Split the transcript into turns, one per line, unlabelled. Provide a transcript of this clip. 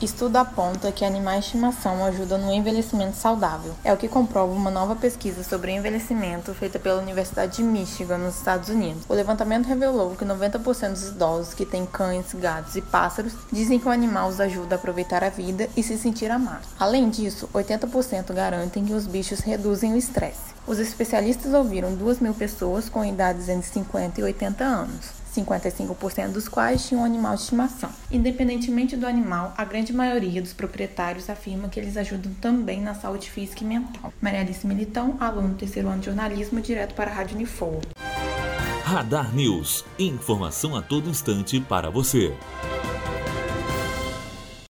Estudo aponta que animais de estimação ajudam no envelhecimento saudável. É o que comprova uma nova pesquisa sobre envelhecimento feita pela Universidade de Michigan, nos Estados Unidos. O levantamento revelou que 90% dos idosos que têm cães, gatos e pássaros dizem que o animal os ajuda a aproveitar a vida e se sentir amado. Além disso, 80% garantem que os bichos reduzem o estresse. Os especialistas ouviram 2 mil pessoas com idades entre 50 e 80 anos. 55% dos quais tinham um animal de estimação. Independentemente do animal, a grande maioria dos proprietários afirma que eles ajudam também na saúde física e mental. Maria Alice Militão, aluno do terceiro ano de jornalismo, direto para a Rádio Unifor.
Radar News. Informação a todo instante para você.